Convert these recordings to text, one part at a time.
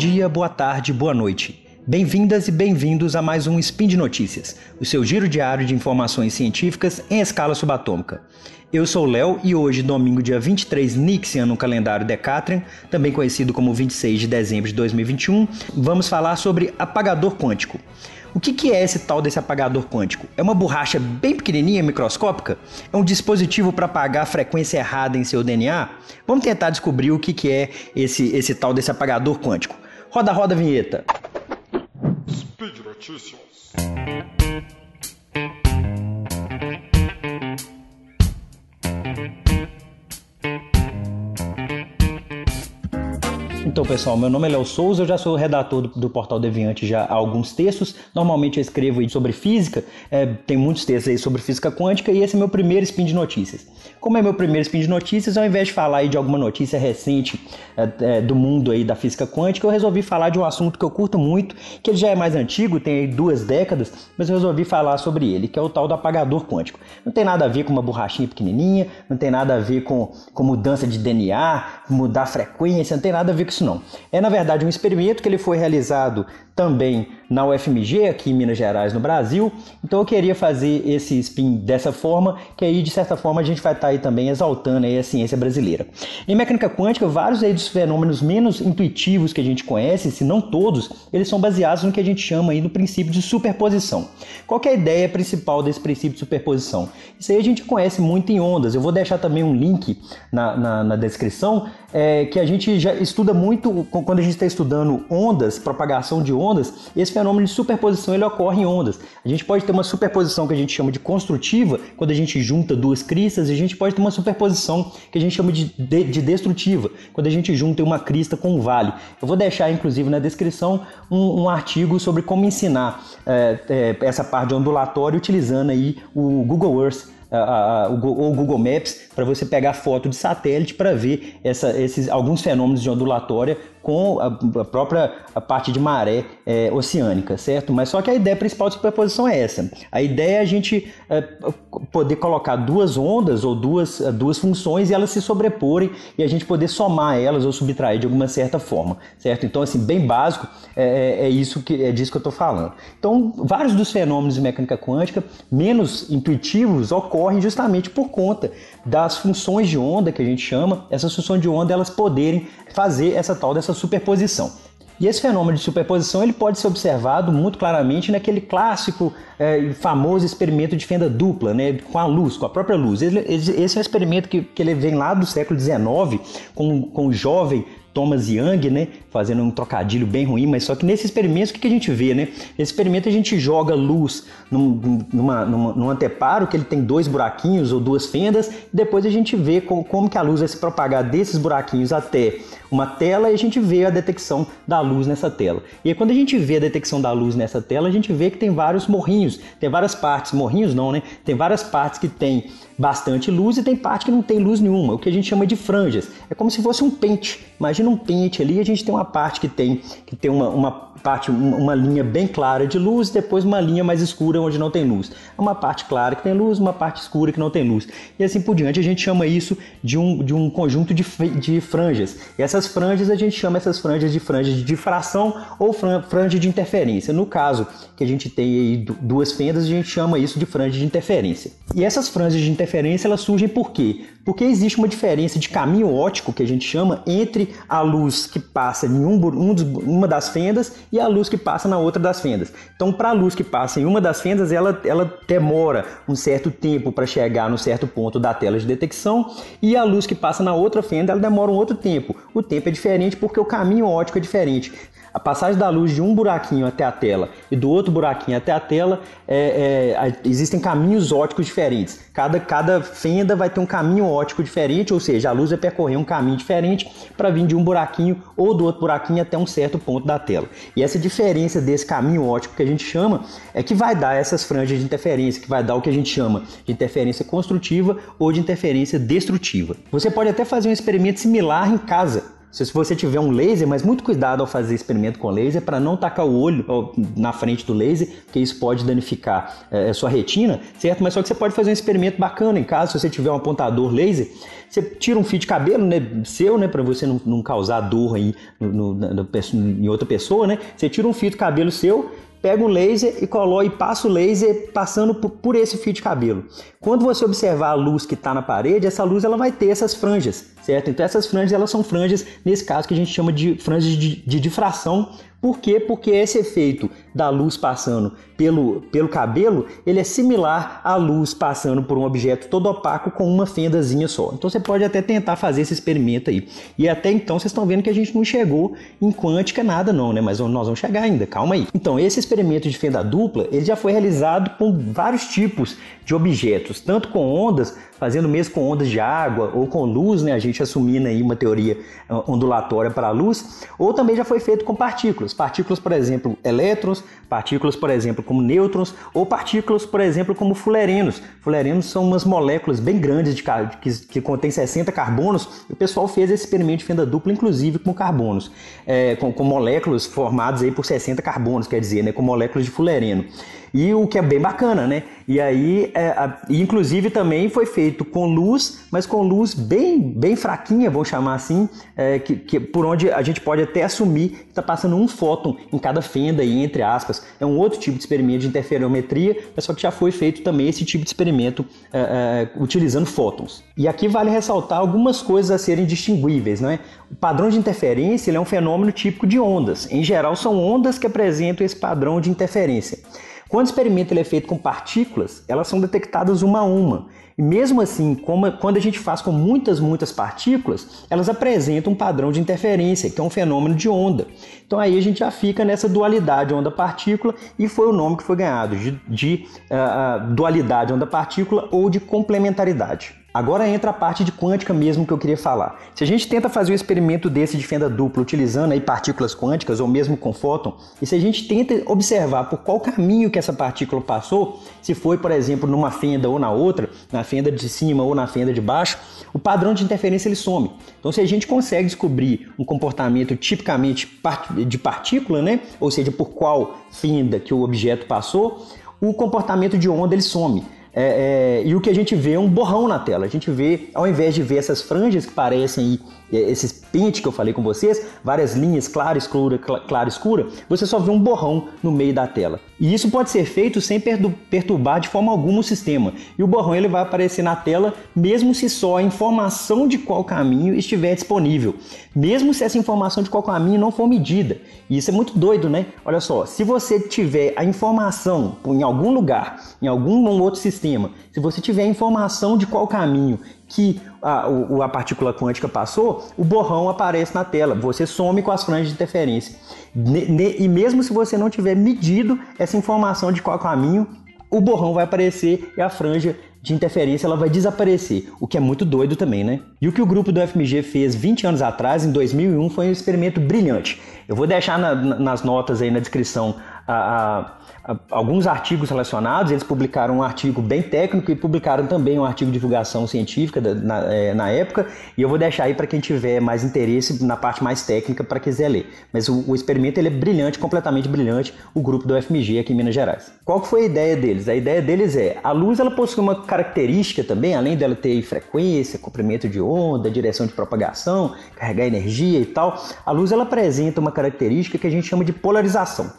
dia, boa tarde, boa noite. Bem-vindas e bem-vindos a mais um Spin de Notícias, o seu giro diário de informações científicas em escala subatômica. Eu sou o Léo e hoje, domingo, dia 23 Nixian no calendário Decatrian, também conhecido como 26 de dezembro de 2021, vamos falar sobre apagador quântico. O que, que é esse tal desse apagador quântico? É uma borracha bem pequenininha, microscópica? É um dispositivo para apagar a frequência errada em seu DNA? Vamos tentar descobrir o que, que é esse, esse tal desse apagador quântico. Roda, roda a vinheta. Speed Notícias. Então, pessoal, meu nome é Léo Souza, eu já sou redator do, do, Portal Deviante já há alguns textos. Normalmente eu escrevo sobre física, é, tem muitos textos aí sobre física quântica e esse é meu primeiro spin de notícias. Como é meu primeiro spin de notícias, ao invés de falar aí de alguma notícia recente é, é, do mundo aí da física quântica, eu resolvi falar de um assunto que eu curto muito, que ele já é mais antigo, tem aí duas décadas, mas eu resolvi falar sobre ele, que é o tal do apagador quântico. Não tem nada a ver com uma borrachinha pequenininha, não tem nada a ver com, com mudança de DNA, mudar frequência, não tem nada a ver com isso não. É na verdade um experimento que ele foi realizado também na UFMG, aqui em Minas Gerais, no Brasil. Então eu queria fazer esse spin dessa forma, que aí de certa forma a gente vai estar tá aí também exaltando aí a ciência brasileira. Em mecânica quântica, vários aí dos fenômenos menos intuitivos que a gente conhece, se não todos, eles são baseados no que a gente chama aí do princípio de superposição. Qual é a ideia principal desse princípio de superposição? Isso aí a gente conhece muito em ondas. Eu vou deixar também um link na, na, na descrição é, que a gente já estuda muito quando a gente está estudando ondas, propagação de ondas, esse fenômeno de superposição ele ocorre em ondas. A gente pode ter uma superposição que a gente chama de construtiva, quando a gente junta duas cristas, e a gente pode ter uma superposição que a gente chama de, de, de destrutiva, quando a gente junta uma crista com um vale. Eu vou deixar, inclusive, na descrição um, um artigo sobre como ensinar é, é, essa parte de ondulatório utilizando aí o Google Earth a, a, o, o Google Maps para você pegar foto de satélite para ver essa, esses, alguns fenômenos de ondulatória com a, própria a parte de maré é, oceânica, certo? Mas só que a ideia principal de superposição é essa. A ideia é a gente é, poder colocar duas ondas ou duas, duas funções e elas se sobreporem e a gente poder somar elas ou subtrair de alguma certa forma, certo? Então, assim, bem básico, é, é, é isso que é disso que eu estou falando. Então, vários dos fenômenos de mecânica quântica menos intuitivos ocorrem justamente por conta das funções de onda que a gente chama, essas funções de onda elas poderem fazer essa tal dessa superposição. E esse fenômeno de superposição ele pode ser observado muito claramente naquele clássico é, famoso experimento de fenda dupla, né, com a luz, com a própria luz. Ele, esse é um experimento que, que ele vem lá do século XIX, com, com o jovem Thomas Young, né? Fazendo um trocadilho bem ruim, mas só que nesse experimento o que a gente vê, né? Nesse experimento a gente joga luz num, numa, numa, num anteparo que ele tem dois buraquinhos ou duas fendas, e depois a gente vê como, que a luz vai se propagar desses buraquinhos até uma tela e a gente vê a detecção da luz nessa tela. E aí, quando a gente vê a detecção da luz nessa tela, a gente vê que tem vários morrinhos, tem várias partes, morrinhos não, né? Tem várias partes que tem bastante luz e tem parte que não tem luz nenhuma, o que a gente chama de franjas. É como se fosse um pente. Imagina um pente ali, a gente tem uma parte que tem que tem uma, uma parte, uma linha bem clara de luz, depois uma linha mais escura onde não tem luz. É uma parte clara que tem luz, uma parte escura que não tem luz. E assim por diante, a gente chama isso de um, de um conjunto de, de franjas. E essas franjas, a gente chama essas franjas de franjas de difração ou franja de interferência. No caso que a gente tem aí duas fendas, a gente chama isso de franja de interferência. E essas franjas de interferência, elas surgem por quê? Porque existe uma diferença de caminho óptico, que a gente chama, entre a luz que passa em um, um uma das fendas e a luz que passa na outra das fendas. Então, para a luz que passa em uma das fendas, ela, ela demora um certo tempo para chegar no certo ponto da tela de detecção, e a luz que passa na outra fenda, ela demora um outro tempo. O tempo é diferente porque o caminho óptico é diferente. A passagem da luz de um buraquinho até a tela e do outro buraquinho até a tela, é, é, existem caminhos ópticos diferentes. Cada, cada fenda vai ter um caminho óptico diferente, ou seja, a luz vai percorrer um caminho diferente para vir de um buraquinho ou do outro buraquinho até um certo ponto da tela. E essa diferença desse caminho óptico que a gente chama é que vai dar essas franjas de interferência, que vai dar o que a gente chama de interferência construtiva ou de interferência destrutiva. Você pode até fazer um experimento similar em casa Se você tiver um laser, mas muito cuidado ao fazer experimento com laser para não tacar o olho na frente do laser, porque isso pode danificar é, a sua retina, certo? Mas só que você pode fazer um experimento bacana em casa, se você tiver um apontador laser, você tira um fio de cabelo né, seu, né, para você não, não, causar dor aí no, no, no, em outra pessoa, né? Você tira um fio de cabelo seu pega um laser e coloca e passa o laser passando por, esse fio de cabelo. Quando você observar a luz que está na parede, essa luz ela vai ter essas franjas, certo? Então essas franjas elas são franjas nesse caso que a gente chama de franjas de, de difração por quê? Porque esse efeito da luz passando pelo, pelo cabelo, ele é similar à luz passando por um objeto todo opaco com uma fendazinha só. Então você pode até tentar fazer esse experimento aí. E até então vocês estão vendo que a gente não chegou em quântica nada não, né? Mas nós vamos chegar ainda, calma aí. Então esse experimento de fenda dupla, ele já foi realizado com vários tipos de objetos, tanto com ondas, fazendo mesmo com ondas de água ou com luz, né? A gente assumindo aí uma teoria ah, ondulatória para a luz, ou também já foi feito com partículas. Partículas, por exemplo, elétrons, partículas, por exemplo, como nêutrons, ou partículas, por exemplo, como fulerenos. Fulerenos são umas moléculas bem grandes de, que, que contêm 60 carbonos. O pessoal fez esse experimento de fenda dupla, inclusive com carbonos, é, com, com moléculas formadas aí por 60 carbonos, quer dizer, né? Com moléculas de fulereno. E o que é bem bacana, né? E aí, é, a, inclusive também foi feito com luz, mas com luz bem, bem fraquinha, vou chamar assim, é, que, que, por onde a gente pode até assumir que está passando um fóton em cada fenda, aí, entre aspas. É um outro tipo de experimento de interferometria, mas só que já foi feito também esse tipo de experimento é, é utilizando fótons. E aqui vale ressaltar algumas coisas a serem distinguíveis, não é? O padrão de interferência é um fenômeno típico de ondas. Em geral, são ondas que apresentam esse padrão de interferência. Quando o experimento é feito com partículas, elas são detectadas uma a uma. E mesmo assim, quando a gente faz com muitas, muitas partículas, elas apresentam um padrão de interferência, que é um fenômeno de onda. Então aí a gente já fica nessa dualidade onda-partícula e foi o nome que foi ganhado de, de uh, dualidade onda-partícula ou de complementaridade. Agora entra a parte de quântica mesmo que eu queria falar. Se a gente tenta fazer um experimento desse de fenda dupla utilizando aí partículas quânticas ou mesmo com fóton, e se a gente tenta observar por qual caminho que essa partícula passou, se foi, por exemplo, numa fenda ou na outra, na fenda de cima ou na fenda de baixo, o padrão de interferência ele some. Então, se a gente consegue descobrir um comportamento tipicamente de partícula, né, ou seja, por qual fenda que o objeto passou, o comportamento de onda ele some. É, é, e o que a gente vê é um borrão na tela. A gente vê, ao invés de ver essas franjas que parecem é, esses pentes que eu falei com vocês, várias linhas clara, escura, clara, escura, você só vê um borrão no meio da tela. E isso pode ser feito sem perturbar de forma alguma o sistema. E o borrão ele vai aparecer na tela mesmo se só a informação de qual caminho estiver disponível. Mesmo se essa informação de qual caminho não for medida. E isso é muito doido, né? Olha só, se você tiver a informação em algum lugar, em algum outro sistema, se você tiver informação de qual caminho que a, a partícula quântica passou, o borrão aparece na tela. Você some com as franjas de interferência. E mesmo se você não tiver medido essa informação de qual caminho, o borrão vai aparecer e a franja de interferência ela vai desaparecer, o que é muito doido também, né? E o que o grupo do FMG fez 20 anos atrás, em 2001, foi um experimento brilhante. Eu vou deixar na, nas notas aí na descrição a, a, alguns artigos relacionados. Eles publicaram um artigo bem técnico e publicaram também um artigo de divulgação científica da, na, é, na, época. E eu vou deixar aí para quem tiver mais interesse na parte mais técnica para quiser ler. Mas o, o, experimento ele é brilhante, completamente brilhante, o grupo do FMG aqui em Minas Gerais. Qual foi a ideia deles? A ideia deles é, a luz ela possui uma característica também, além dela ter frequência, comprimento de onda, direção de propagação, carregar energia e tal, a luz ela apresenta uma característica que a gente chama de polarização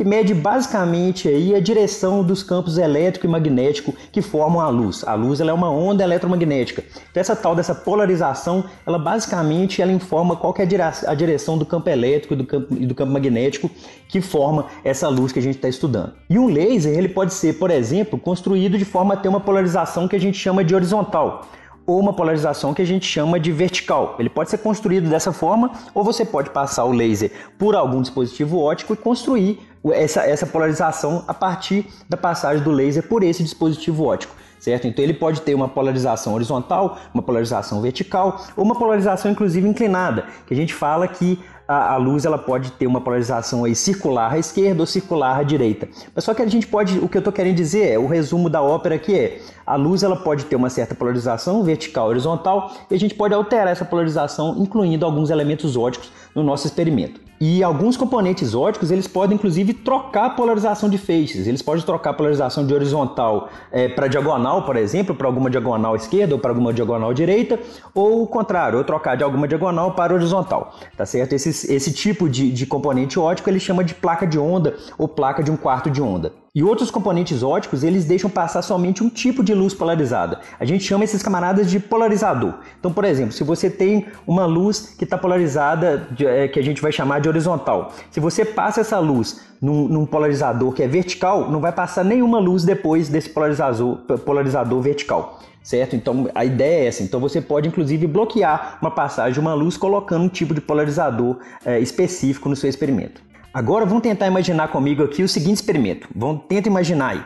que mede basicamente aí a direção dos campos elétrico e magnético que formam a luz. A luz ela é uma onda eletromagnética. Então essa tal dessa polarização, ela basicamente ela informa qual é a direção do campo elétrico e do campo, e do campo magnético que forma essa luz que a gente está estudando. E um laser ele pode ser, por exemplo, construído de forma a ter uma polarização que a gente chama de horizontal ou uma polarização que a gente chama de vertical. Ele pode ser construído dessa forma, ou você pode passar o laser por algum dispositivo óptico e construir essa, essa polarização a partir da passagem do laser por esse dispositivo óptico. Certo? Então ele pode ter uma polarização horizontal, uma polarização vertical ou uma polarização inclusive inclinada, que a gente fala que a, a, luz ela pode ter uma polarização aí circular à esquerda ou circular à direita. Mas só que a gente pode, o que eu estou querendo dizer é, o resumo da ópera aqui é, a luz ela pode ter uma certa polarização vertical horizontal e a gente pode alterar essa polarização incluindo alguns elementos óticos no nosso experimento. E alguns componentes óticos eles podem inclusive trocar a polarização de feixes. Eles podem trocar a polarização de horizontal é, para diagonal, por exemplo, para alguma diagonal esquerda ou para alguma diagonal direita, ou o contrário, ou trocar de alguma diagonal para horizontal. Tá certo? Esse, esse tipo de, de componente ótico ele chama de placa de onda ou placa de um quarto de onda. E outros componentes óticos, eles deixam passar somente um tipo de luz polarizada. A gente chama esses camaradas de polarizador. Então, por exemplo, se você tem uma luz que está polarizada, é, que a gente vai chamar de horizontal. Se você passa essa luz num, num, polarizador que é vertical, não vai passar nenhuma luz depois desse polarizador, polarizador vertical. Certo? Então a ideia é essa. Então você pode inclusive bloquear uma passagem de uma luz colocando um tipo de polarizador é, específico no seu experimento. Agora vamos tentar imaginar comigo aqui o seguinte experimento. Vamos tenta imaginar aí.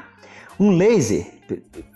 Um laser,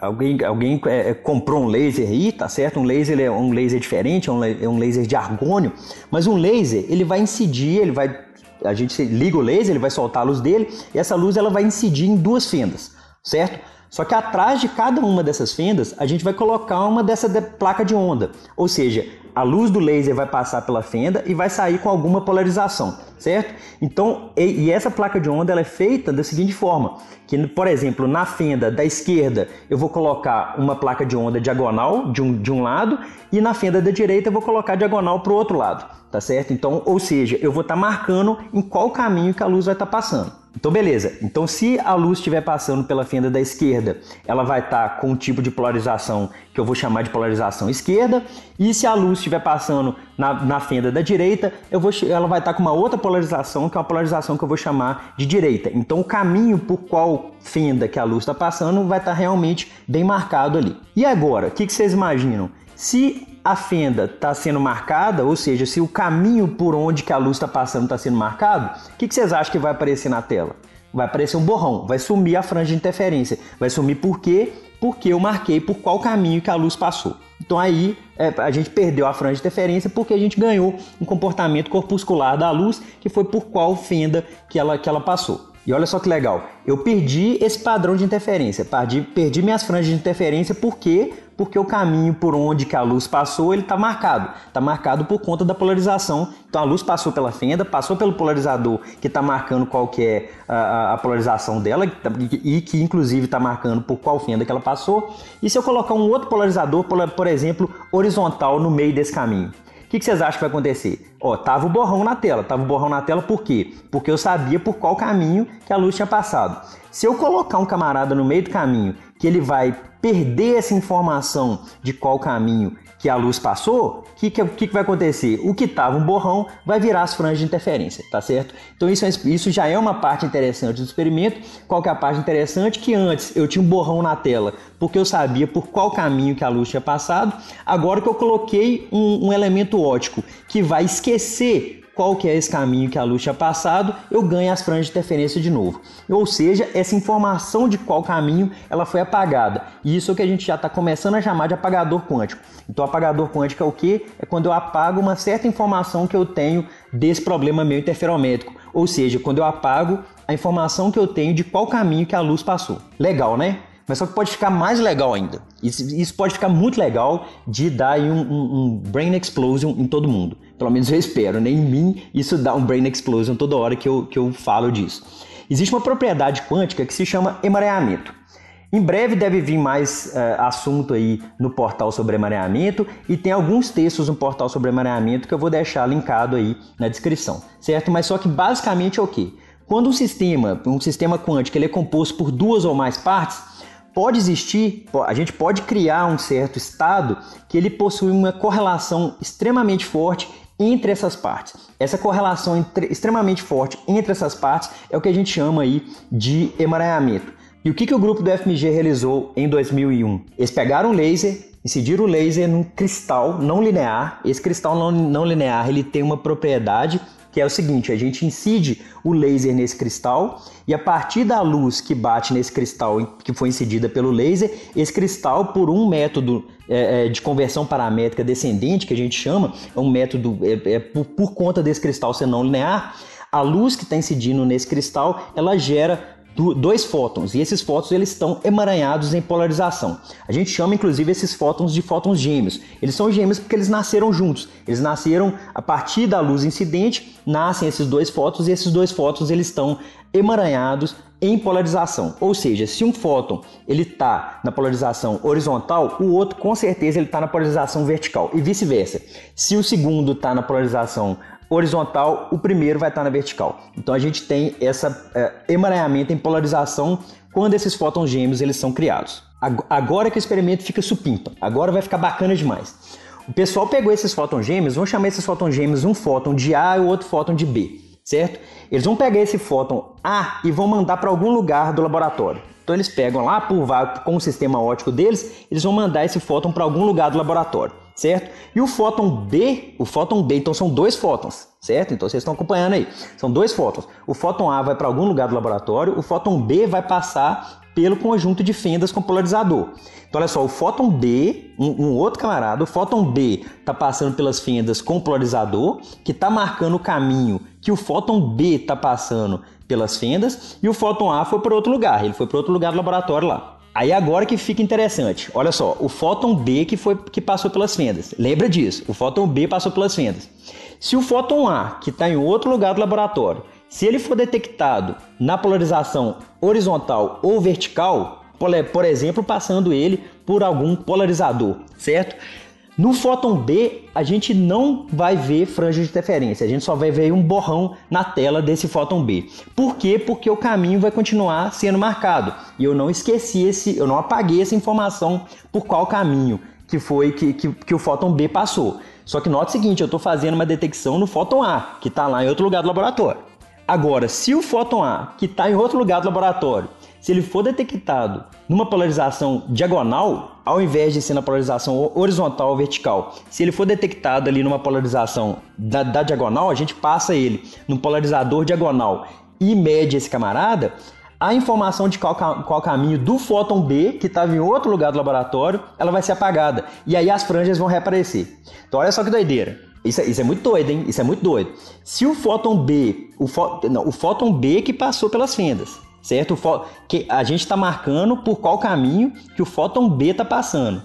alguém, alguém é, é, comprou um laser aí, tá certo? Um laser é um laser diferente, é um, é um laser de argônio, mas um laser ele vai incidir, ele vai a gente liga o laser, ele vai soltar a luz dele e essa luz ela vai incidir em duas fendas, certo? Só que atrás de cada uma dessas fendas, a gente vai colocar uma dessa de placa de onda. Ou seja, a luz do laser vai passar pela fenda e vai sair com alguma polarização, certo? Então, e, e essa placa de onda ela é feita da seguinte forma, que, por exemplo, na fenda da esquerda eu vou colocar uma placa de onda diagonal de um, de um lado e na fenda da direita eu vou colocar diagonal para o outro lado, tá certo? Então, ou seja, eu vou estar tá marcando em qual caminho que a luz vai estar tá passando. Então, beleza. Então, se a luz estiver passando pela fenda da esquerda, ela vai estar tá com um tipo de polarização que eu vou chamar de polarização esquerda. E se a luz estiver passando na, na fenda da direita, eu vou, ela vai estar com uma outra polarização, que é uma polarização que eu vou chamar de direita. Então, o caminho por qual fenda que a luz está passando vai estar realmente bem marcado ali. E agora, o que, que vocês imaginam? Se a fenda está sendo marcada, ou seja, se o caminho por onde que a luz está passando está sendo marcado, o que, que vocês acham que vai aparecer na tela? Vai aparecer um borrão, vai sumir a franja de interferência. Vai sumir por quê? Porque eu marquei por qual caminho que a luz passou. Então aí é, a gente perdeu a franja de interferência porque a gente ganhou um comportamento corpuscular da luz que foi por qual fenda que ela, que ela passou. E olha só que legal, eu perdi esse padrão de interferência, perdi, perdi minhas franjas de interferência porque porque o caminho por onde que a luz passou ele está marcado, está marcado por conta da polarização. Então a luz passou pela fenda, passou pelo polarizador que está marcando qual que é a, a polarização dela tá, e que inclusive está marcando por qual fenda que ela passou. E se eu colocar um outro polarizador, por, por exemplo, horizontal no meio desse caminho? O que, que, vocês acham que vai acontecer? Ó, tava o borrão na tela. Tava o borrão na tela por quê? Porque eu sabia por qual caminho que a luz tinha passado. Se eu colocar um camarada no meio do caminho que ele vai perder essa informação de qual caminho que a luz passou, o que, que, que, vai acontecer? O que estava um borrão vai virar as franjas de interferência, tá certo? Então isso, é, isso já é uma parte interessante do experimento. Qual que é a parte interessante? Que antes eu tinha um borrão na tela porque eu sabia por qual caminho que a luz tinha passado. Agora que eu coloquei um, um elemento óptico que vai esquecer qual que é esse caminho que a luz tinha passado, eu ganho as franjas de interferência de novo. Ou seja, essa informação de qual caminho ela foi apagada. E isso é o que a gente já está começando a chamar de apagador quântico. Então, apagador quântico é o que? É quando eu apago uma certa informação que eu tenho desse problema meu interferométrico. Ou seja, quando eu apago a informação que eu tenho de qual caminho que a luz passou. Legal, né? Mas só que pode ficar mais legal ainda. Isso, isso pode ficar muito legal de dar um, um, um, brain explosion em todo mundo. Pelo menos eu espero, né? Em mim, isso dá um brain explosion toda hora que eu, que eu falo disso. Existe uma propriedade quântica que se chama emaranhamento. Em breve deve vir mais uh, assunto aí no portal sobre emaranhamento e tem alguns textos no portal sobre emaranhamento que eu vou deixar linkado aí na descrição, certo? Mas só que basicamente é o quê? Quando um sistema, um sistema quântico, ele é composto por duas ou mais partes, pode existir, a gente pode criar um certo estado que ele possui uma correlação extremamente forte entre essas partes. Essa correlação entre, extremamente forte entre essas partes é o que a gente chama aí de emaranhamento. E o que, que o grupo do FMG realizou em 2001? Eles pegaram um laser, incidiram o laser num cristal não linear. Esse cristal não, não linear ele tem uma propriedade que é o seguinte: a gente incide o laser nesse cristal e a partir da luz que bate nesse cristal que foi incidida pelo laser, esse cristal, por um método é, é, de conversão paramétrica descendente, que a gente chama, é um método é, é por, por conta desse cristal ser não linear, a luz que está incidindo nesse cristal, ela gera dois fótons e esses fótons eles estão emaranhados em polarização. A gente chama inclusive esses fótons de fótons gêmeos. Eles são gêmeos porque eles nasceram juntos. Eles nasceram a partir da luz incidente, nascem esses dois fótons e esses dois fótons eles estão emaranhados em polarização. Ou seja, se um fóton ele está na polarização horizontal, o outro com certeza ele está na polarização vertical e vice-versa. Se o segundo está na polarização horizontal, o primeiro vai estar na vertical. Então a gente tem essa é, emaranhamento em polarização quando esses fótons gêmeos eles são criados. Agora que o experimento fica supimpa, agora vai ficar bacana demais. O pessoal pegou esses fótons gêmeos, vão chamar esses fótons gêmeos um fóton de A e o outro fóton de B, certo? Eles vão pegar esse fóton A e vão mandar para algum lugar do laboratório. Então eles pegam lá por com o sistema óptico deles, eles vão mandar esse fóton para algum lugar do laboratório certo? E o fóton B, o fóton B, então são dois fótons, certo? Então vocês estão acompanhando aí. São dois fótons. O fóton A vai para algum lugar do laboratório, o fóton B vai passar pelo conjunto de fendas com polarizador. Então olha só, o fóton B, um, um outro camarada, o fóton B está passando pelas fendas com polarizador, que está marcando o caminho que o fóton B está passando pelas fendas, e o fóton A foi para outro lugar, ele foi para outro lugar do laboratório lá. Aí agora que fica interessante. Olha só, o fóton B que foi que passou pelas fendas. Lembra disso? O fóton B passou pelas fendas. Se o fóton A, que está em outro lugar do laboratório, se ele for detectado na polarização horizontal ou vertical, por exemplo, passando ele por algum polarizador, certo? No fóton B, a gente não vai ver franja de interferência, a gente só vai ver um borrão na tela desse fóton B. Por quê? Porque o caminho vai continuar sendo marcado. E eu não esqueci esse, eu não apaguei essa informação por qual caminho que foi que, que, que o fóton B passou. Só que note o seguinte, eu estou fazendo uma detecção no fóton A, que está lá em outro lugar do laboratório. Agora, se o fóton A, que está em outro lugar do laboratório, se ele for detectado numa polarização diagonal, ao invés de ser na polarização horizontal ou vertical, se ele for detectado ali numa polarização da, da diagonal, a gente passa ele no polarizador diagonal e mede esse camarada, a informação de qual, qual caminho do fóton B, que estava em outro lugar do laboratório, ela vai ser apagada. E aí as franjas vão reaparecer. Então olha só que doideira. Isso, é, isso é muito doido, hein? Isso é muito doido. Se o fóton B, o, fó, não, o fóton B que passou pelas fendas, certo? Que a gente está marcando por qual caminho que o fóton B está passando.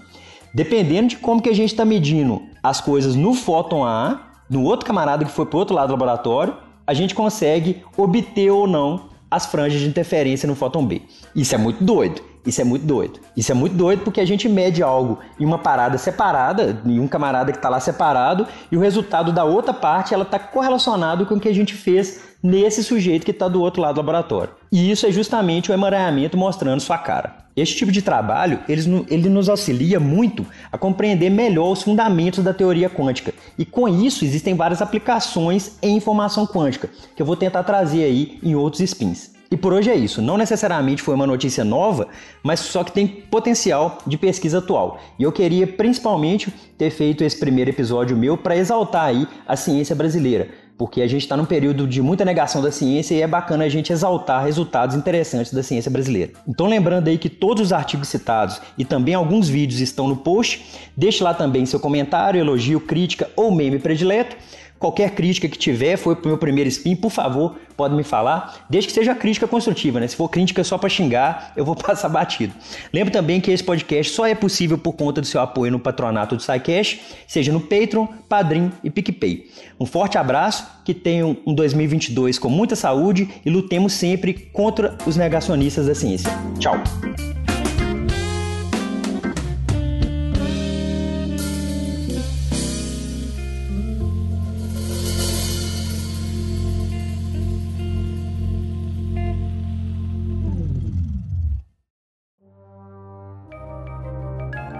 Dependendo de como que a gente está medindo as coisas no fóton A, no outro camarada que foi para o outro lado do laboratório, a gente consegue obter ou não as franjas de interferência no fóton B. Isso é muito doido. Isso é muito doido. Isso é muito doido porque a gente mede algo em uma parada separada, em um camarada que está lá separado, e o resultado da outra parte ela está correlacionado com o que a gente fez nesse sujeito que está do outro lado do laboratório. E isso é justamente o emaranhamento mostrando sua cara. Este tipo de trabalho ele, ele nos auxilia muito a compreender melhor os fundamentos da teoria quântica. E com isso existem várias aplicações em informação quântica, que eu vou tentar trazer aí em outros spins. E por hoje é isso. Não necessariamente foi uma notícia nova, mas só que tem potencial de pesquisa atual. E eu queria principalmente ter feito esse primeiro episódio meu para exaltar aí a ciência brasileira, porque a gente está num período de muita negação da ciência e é bacana a gente exaltar resultados interessantes da ciência brasileira. Então lembrando aí que todos os artigos citados e também alguns vídeos estão no post. Deixe lá também seu comentário, elogio, crítica ou meme predileto. Qualquer crítica que tiver, foi pro meu primeiro spin, por favor, pode me falar. Desde que seja crítica construtiva, né? Se for crítica só para xingar, eu vou passar batido. Lembro também que esse podcast só é possível por conta do seu apoio no patronato do SciCash, seja no Patreon, Padrim e PicPay. Um forte abraço, que tenham um 2022 com muita saúde e lutemos sempre contra os negacionistas da ciência. Tchau!